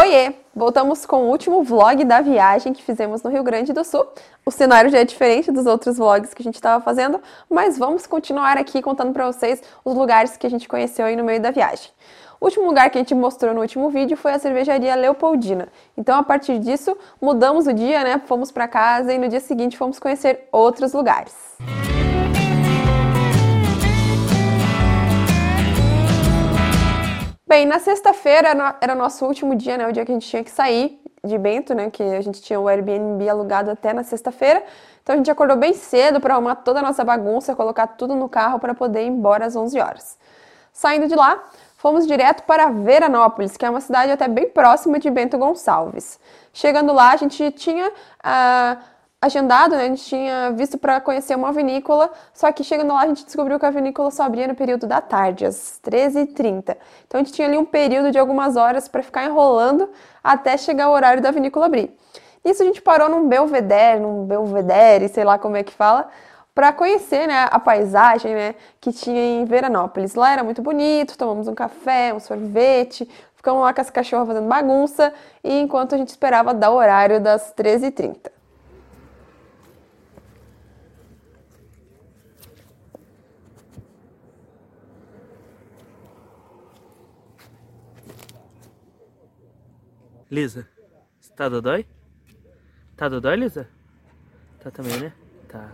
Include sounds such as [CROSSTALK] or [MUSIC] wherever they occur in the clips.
Oiê! Voltamos com o último vlog da viagem que fizemos no Rio Grande do Sul. O cenário já é diferente dos outros vlogs que a gente estava fazendo, mas vamos continuar aqui contando para vocês os lugares que a gente conheceu aí no meio da viagem. O último lugar que a gente mostrou no último vídeo foi a cervejaria Leopoldina. Então, a partir disso, mudamos o dia, né? Fomos para casa e no dia seguinte fomos conhecer outros lugares. Bem, na sexta-feira era nosso último dia, né? O dia que a gente tinha que sair de Bento, né? Que a gente tinha o Airbnb alugado até na sexta-feira. Então a gente acordou bem cedo para arrumar toda a nossa bagunça, colocar tudo no carro para poder ir embora às 11 horas. Saindo de lá, fomos direto para Veranópolis, que é uma cidade até bem próxima de Bento Gonçalves. Chegando lá, a gente tinha uh, agendado, né? A gente tinha visto para conhecer uma vinícola, só que chegando lá a gente descobriu que a vinícola só abria no período da tarde, às 13h30. Então a gente tinha ali um período de algumas horas para ficar enrolando até chegar o horário da vinícola abrir. Nisso a gente parou num belvedere, num belvedere, sei lá como é que fala, para conhecer né, a paisagem né, que tinha em Veranópolis. Lá era muito bonito, tomamos um café, um sorvete, ficamos lá com as cachorras fazendo bagunça, e enquanto a gente esperava dar o horário das 13h30. Lisa, tá dodói? Tá dodói, Lisa? Tá também, né? Tá.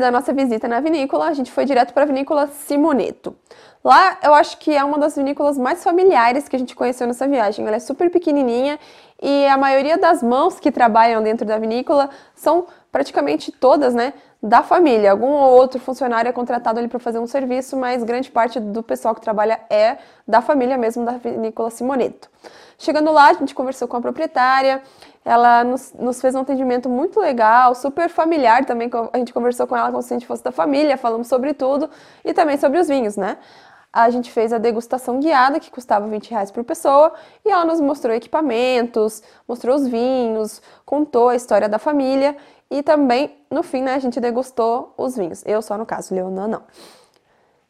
Da nossa visita na vinícola, a gente foi direto para a vinícola Simoneto. Lá eu acho que é uma das vinícolas mais familiares que a gente conheceu nessa viagem. Ela é super pequenininha e a maioria das mãos que trabalham dentro da vinícola são praticamente todas, né, da família. Algum ou outro funcionário é contratado ali para fazer um serviço, mas grande parte do pessoal que trabalha é da família mesmo da vinícola Simoneto. Chegando lá, a gente conversou com a proprietária, ela nos, nos, fez um atendimento muito legal, super familiar também. A gente conversou com ela como se a gente fosse da família, falamos sobre tudo e também sobre os vinhos, né? A gente fez a degustação guiada, que custava 20 reais por pessoa, e ela nos mostrou equipamentos, mostrou os vinhos, contou a história da família e também, no fim, né, a gente degustou os vinhos. Eu só, no caso, Leonan não.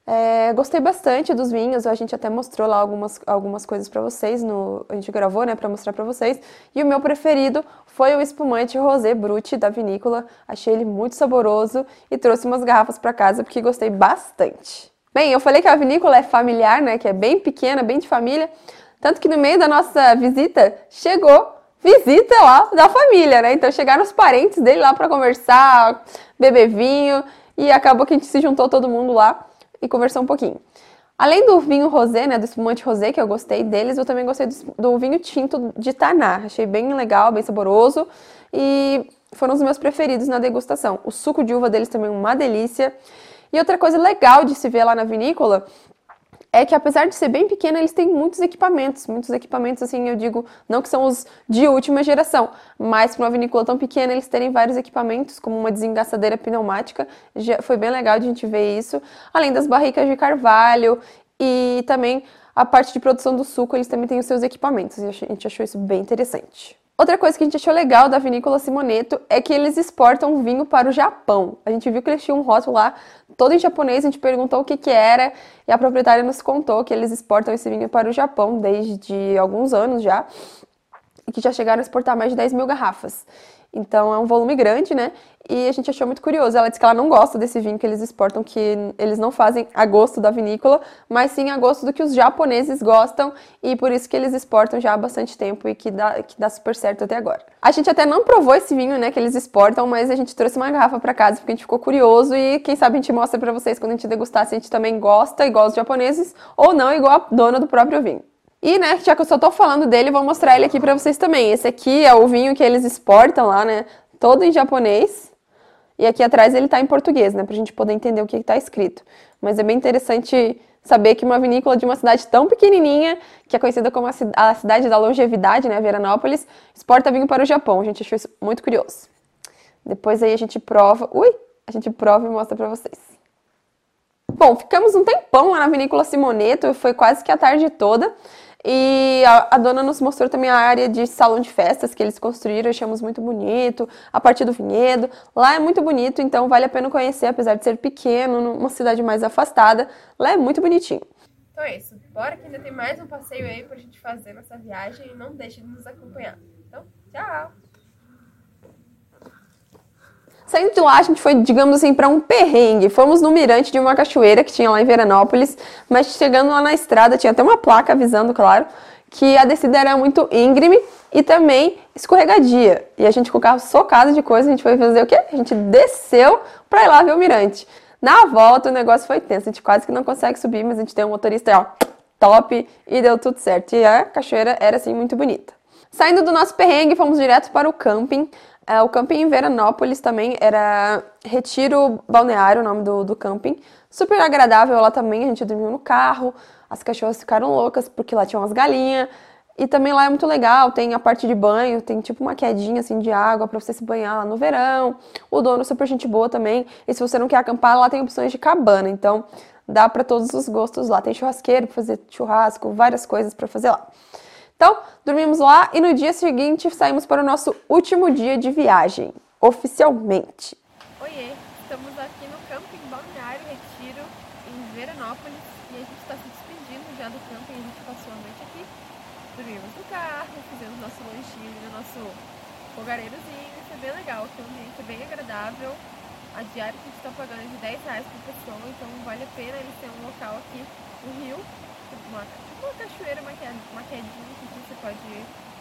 É, gostei bastante dos vinhos, a gente até mostrou lá algumas, algumas coisas para vocês, no, a gente gravou, né, para mostrar para vocês. E o meu preferido foi o espumante Rosé Brut da vinícola. Achei ele muito saboroso e trouxe umas garrafas para casa porque gostei bastante. Bem, eu falei que a vinícola é familiar, né, que é bem pequena, bem de família, tanto que no meio da nossa visita chegou visita lá da família, né? Então chegaram os parentes dele lá para conversar, beber vinho e acabou que a gente se juntou todo mundo lá e conversar um pouquinho. Além do vinho rosé, né, do espumante rosé, que eu gostei deles, eu também gostei do, do vinho tinto de Taná. Achei bem legal, bem saboroso e foram os meus preferidos na degustação. O suco de uva deles também uma delícia. E outra coisa legal de se ver lá na vinícola é que apesar de ser bem pequena, eles têm muitos equipamentos, muitos equipamentos, assim, eu digo, não que são os de última geração, mas para uma vinícola tão pequena, eles terem vários equipamentos, como uma desengaçadeira pneumática, já foi bem legal de a gente ver isso, além das barricas de carvalho e também a parte de produção do suco, eles também têm os seus equipamentos, e a gente achou isso bem interessante. Outra coisa que a gente achou legal da vinícola Simoneto é que eles exportam vinho para o Japão. A gente viu que eles tinham um rótulo lá todo em japonês, a gente perguntou o que, que era e a proprietária nos contou que eles exportam esse vinho para o Japão desde alguns anos já e que já chegaram a exportar mais de 10 mil garrafas. Então é um volume grande, né? E a gente achou muito curioso. Ela disse que ela não gosta desse vinho que eles exportam, que eles não fazem a gosto da vinícola, mas sim a gosto do que os japoneses gostam e por isso que eles exportam já há bastante tempo e que dá, que dá super certo até agora. A gente até não provou esse vinho, né, que eles exportam, mas a gente trouxe uma garrafa para casa porque a gente ficou curioso e quem sabe a gente mostra para vocês quando a gente degustar se a gente também gosta igual os japoneses ou não igual a dona do próprio vinho. E, né, já que eu só tô falando dele, vou mostrar ele aqui para vocês também. Esse aqui é o vinho que eles exportam lá, né, todo em japonês. E aqui atrás ele está em português, né, para a gente poder entender o que está escrito. Mas é bem interessante saber que uma vinícola de uma cidade tão pequenininha, que é conhecida como a cidade da longevidade, né, Veranópolis, exporta vinho para o Japão. A gente achou isso muito curioso. Depois aí a gente prova, ui, a gente prova e mostra para vocês. Bom, ficamos um tempão lá na vinícola Simoneto, foi quase que a tarde toda. E a, a, dona nos mostrou também a área de salão de festas que eles construíram, achamos muito bonito, a parte do vinhedo. Lá é muito bonito, então vale a pena conhecer, apesar de ser pequeno, numa cidade mais afastada. Lá é muito bonitinho. Então é isso. Bora que ainda tem mais um passeio aí pra gente fazer nessa viagem e não deixe de nos acompanhar. Então, tchau! Saindo de lá, a gente foi, digamos assim, para um perrengue. Fomos no mirante de uma cachoeira que tinha lá em Veranópolis, mas chegando lá na estrada, tinha até uma placa avisando, claro, que a descida era muito íngreme e também escorregadia. E a gente com o carro socado de coisa, a gente foi fazer o quê? A gente desceu para ir lá ver o mirante. Na volta, o negócio foi tenso. A gente quase que não consegue subir, mas a gente tem um motorista ó, top e deu tudo certo. E a cachoeira era, assim, muito bonita. Saindo do nosso perrengue, fomos direto para o camping. É, o camping em Veranópolis também era Retiro Balneário, o nome do, do camping. Super agradável lá também, a gente dormiu no carro, as cachorras ficaram loucas porque lá tinha umas galinhas. E também lá é muito legal, tem a parte de banho, tem tipo uma quedinha assim de água para você se banhar lá no verão. O dono é super gente boa também. E se você não quer acampar, lá tem opções de cabana, então dá para todos os gostos lá. Tem churrasqueiro para fazer churrasco, várias coisas para fazer lá. Então, dormimos lá e no dia seguinte saímos para o nosso último dia de viagem, oficialmente. Oiê, estamos aqui no camping Balneário Retiro, em Veranópolis, e a gente está se despedindo já do camping, a gente passou a noite aqui, dormimos no carro, fizemos nosso lanchinho no nosso fogareirozinho, isso é bem legal, ambiente é bem agradável, a diária que a gente está pagando é de 10 reais por pessoa, então vale a pena eles terem um local aqui no Rio, uma, uma cachoeira, uma, quedinha que você pode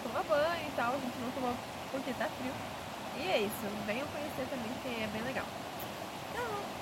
tomar banho e tal. A gente não tomou porque tá frio. E é isso. Venham conhecer também que é bem legal. Tchau!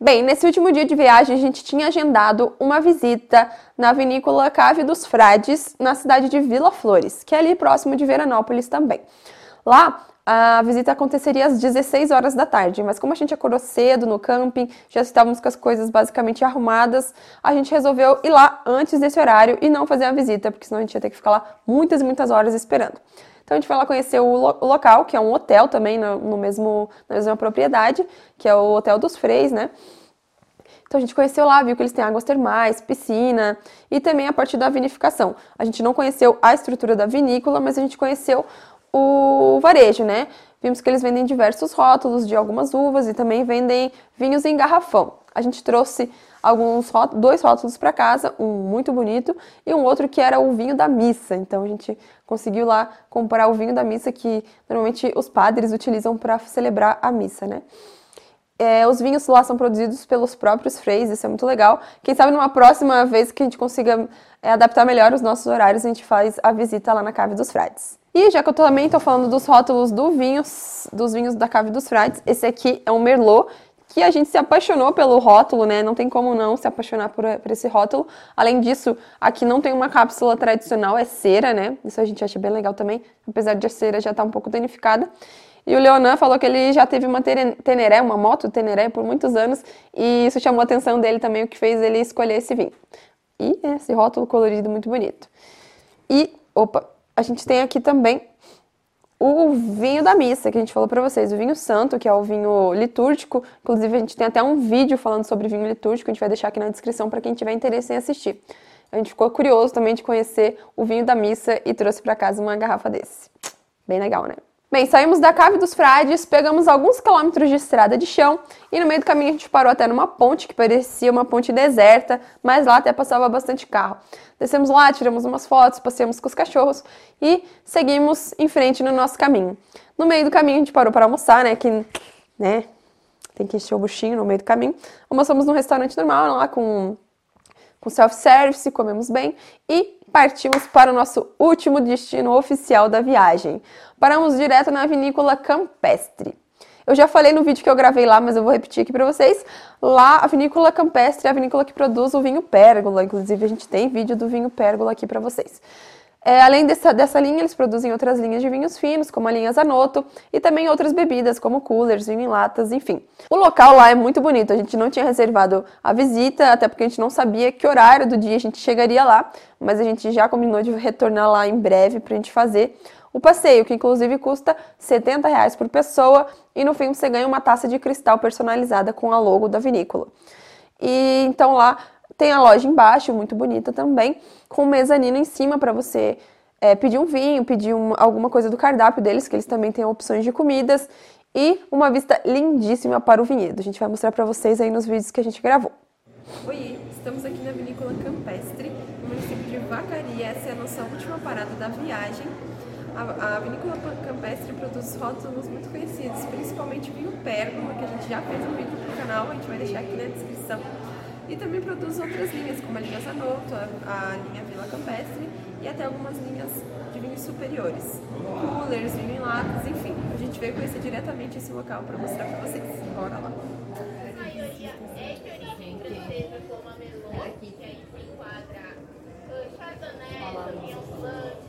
Bem, nesse último dia de viagem, a gente tinha agendado uma visita na vinícola Cave dos Frades, na cidade de Vila Flores, que é ali próximo de Veranópolis também. Lá, a visita aconteceria às 16 horas da tarde, mas como a gente acordou cedo no camping, já estávamos com as coisas basicamente arrumadas, a gente resolveu ir lá antes desse horário e não fazer a visita, porque senão a gente ia ter que ficar lá muitas e muitas horas esperando. Então a gente foi lá conhecer o, lo o local, que é um hotel também no, no, mesmo, na mesma propriedade, que é o Hotel dos Freis, né? Então a gente conheceu lá, viu que eles têm águas termais, piscina e também a parte da vinificação. A gente não conheceu a estrutura da vinícola, mas a gente conheceu o varejo, né? Vimos que eles vendem diversos rótulos de algumas uvas e também vendem vinhos em garrafão. A gente trouxe alguns dois rótulos para casa, um muito bonito e um outro que era o vinho da missa. Então a gente conseguiu lá comprar o vinho da missa que normalmente os padres utilizam para celebrar a missa, né? É, os vinhos lá são produzidos pelos próprios freis, isso é muito legal. Quem sabe numa próxima vez que a gente consiga é, adaptar melhor os nossos horários, a gente faz a visita lá na Cave dos Frades. E já que eu também estou falando dos rótulos do vinhos, dos vinhos da Cave dos Frades, esse aqui é um Merlot que a gente se apaixonou pelo rótulo, né? Não tem como não se apaixonar por, por, esse rótulo. Além disso, aqui não tem uma cápsula tradicional, é cera, né? Isso a gente acha bem legal também, apesar de a cera já estar tá um pouco danificada. E o Leonan falou que ele já teve uma Teneré, uma moto Teneré por muitos anos, e isso chamou a atenção dele também, o que fez ele escolher esse vinho. E esse rótulo colorido muito bonito. E, opa, a gente tem aqui também o vinho da missa, que a gente falou para vocês, o vinho santo, que é o vinho litúrgico. Inclusive, a gente tem até um vídeo falando sobre vinho litúrgico, a gente vai deixar aqui na descrição para quem tiver interesse em assistir. A gente ficou curioso também de conhecer o vinho da missa e trouxe para casa uma garrafa desse. Bem legal, né? Bem, saímos da Cave dos Frades, pegamos alguns quilômetros de estrada de chão e no meio do caminho a gente parou até numa ponte que parecia uma ponte deserta, mas lá até passava bastante carro. Descemos lá, tiramos umas fotos, passeamos com os cachorros e seguimos em frente no nosso caminho. No meio do caminho a gente parou para almoçar, né? Que, né? Tem que encher o buchinho no meio do caminho. Almoçamos num restaurante normal lá com, com self-service, comemos bem e partimos para o nosso último destino oficial da viagem. Paramos direto na vinícola Campestre. Eu já falei no vídeo que eu gravei lá, mas eu vou repetir aqui para vocês. Lá, a vinícola Campestre é a vinícola que produz o vinho Pérgola. Inclusive, a gente tem vídeo do vinho Pérgola aqui para vocês. É, além dessa, dessa linha, eles produzem outras linhas de vinhos finos, como a linha Zanotto, e também outras bebidas, como coolers, vinho em latas, enfim. O local lá é muito bonito, a gente não tinha reservado a visita, até porque a gente não sabia que horário do dia a gente chegaria lá, mas a gente já combinou de retornar lá em breve para a gente fazer o passeio, que inclusive custa 70 reais por pessoa, e no fim você ganha uma taça de cristal personalizada com a logo da vinícola. E então lá tem a loja embaixo, muito bonita também, com mezanino em cima para você é, pedir um vinho, pedir um, alguma coisa do cardápio deles, que eles também têm opções de comidas, e uma vista lindíssima para o vinhedo. A gente vai mostrar para vocês aí nos vídeos que a gente gravou. Oi, estamos aqui na Vinícola Campestre, no município de Vacaria. Essa é a nossa última parada da viagem. A, a vinícola campestre produz rótulos muito conhecidos, principalmente vinho pérgola, que a gente já fez um vídeo pro canal, a gente vai deixar aqui na descrição. E também produz outras linhas, como a linha Zanotto, a, a linha Vila Campestre e até algumas linhas de vinhos superiores. Coolers, vinho em latas, enfim. A gente veio conhecer diretamente esse local para mostrar para vocês. Bora lá! A maioria é de origem francesa, como a Merlot, que aí se enquadra Chardonnay, Sauvignon Blanc,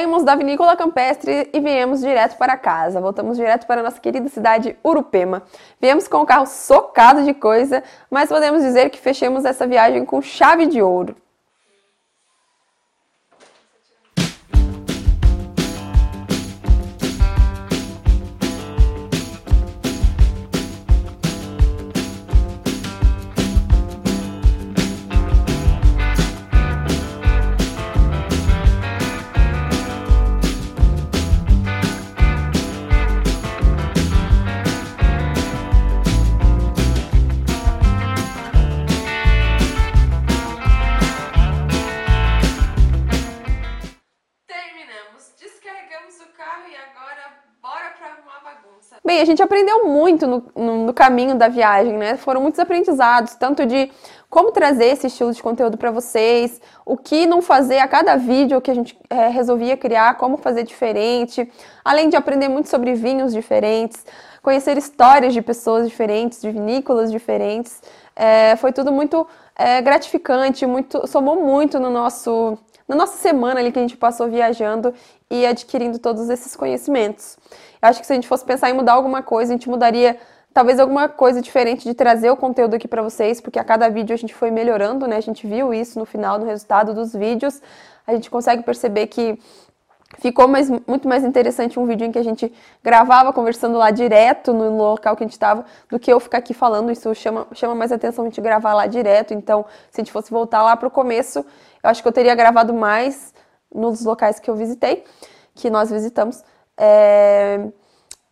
saímos da vinícola campestre e viemos direto para casa. Voltamos direto para nossa querida cidade Urupema. Viemos com o carro socado de coisa, mas podemos dizer que fechamos essa viagem com chave de ouro. Gente aprendeu muito no, no, no, caminho da viagem, né? Foram muitos aprendizados, tanto de como trazer esse estilo de conteúdo para vocês, o que não fazer a cada vídeo que a gente é, resolvia criar, como fazer diferente, além de aprender muito sobre vinhos diferentes, conhecer histórias de pessoas diferentes, de vinícolas diferentes. É, foi tudo muito é, gratificante, muito, somou muito no nosso, na nossa semana ali que a gente passou viajando e adquirindo todos esses conhecimentos. Eu acho que se a gente fosse pensar em mudar alguma coisa, a gente mudaria talvez alguma coisa diferente de trazer o conteúdo aqui para vocês, porque a cada vídeo a gente foi melhorando, né? A gente viu isso no final, no resultado dos vídeos. A gente consegue perceber que ficou mais, muito mais interessante um vídeo em que a gente gravava conversando lá direto no local que a gente estava, do que eu ficar aqui falando. Isso chama, chama mais atenção a gente gravar lá direto. Então, se a gente fosse voltar lá para o começo, eu acho que eu teria gravado mais nos locais que eu visitei, que nós visitamos. É...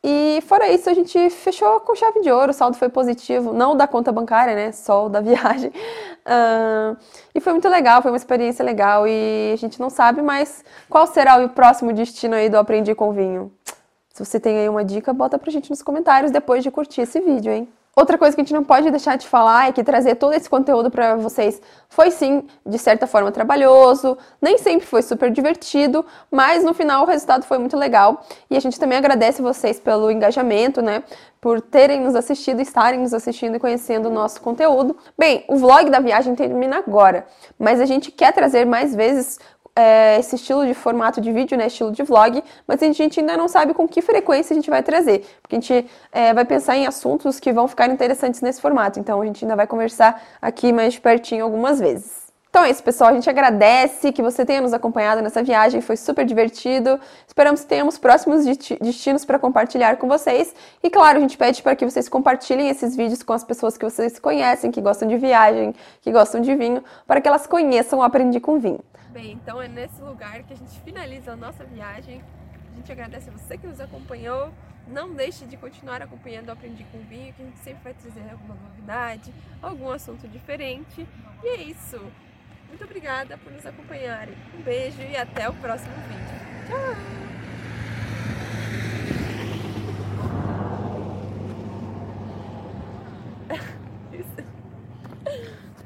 E fora isso, a gente fechou com chave de ouro, o saldo foi positivo, não da conta bancária, né? Só o da [LAUGHS] viagem. Uh, e foi muito legal, foi uma experiência legal. E a gente não sabe mais qual será o próximo destino aí do Aprendi com Vinho. Se você tem aí uma dica, bota pra gente nos comentários depois de curtir esse vídeo, hein? Outra coisa que a gente não pode deixar de falar é que trazer todo esse conteúdo para vocês foi sim, de certa forma, trabalhoso, nem sempre foi super divertido, mas no final o resultado foi muito legal. E a gente também agradece vocês pelo engajamento, né? Por terem nos assistido, estarem nos assistindo e conhecendo o nosso conteúdo. Bem, o vlog da viagem termina agora, mas a gente quer trazer mais vezes é, esse estilo de formato de vídeo, né, estilo de vlog, mas a gente ainda não sabe com que frequência a gente vai trazer, porque a gente é, vai pensar em assuntos que vão ficar interessantes nesse formato, então a gente ainda vai conversar aqui mais de pertinho algumas vezes. Então é isso, pessoal. A gente agradece que você tenha nos acompanhado nessa viagem, foi super divertido. Esperamos que tenhamos próximos destinos para compartilhar com vocês. E claro, a gente pede para que vocês compartilhem esses vídeos com as pessoas que vocês conhecem, que gostam de viagem, que gostam de vinho, para que elas conheçam o Aprendi com Vinho. Bem, então é nesse lugar que a gente finaliza a nossa viagem. A gente agradece a você que nos acompanhou. Não deixe de continuar acompanhando o Aprendi com Vinho, que a gente sempre vai trazer alguma novidade, algum assunto diferente. E é isso. Muito obrigada por nos acompanharem. Um beijo e até o próximo vídeo. Tchau!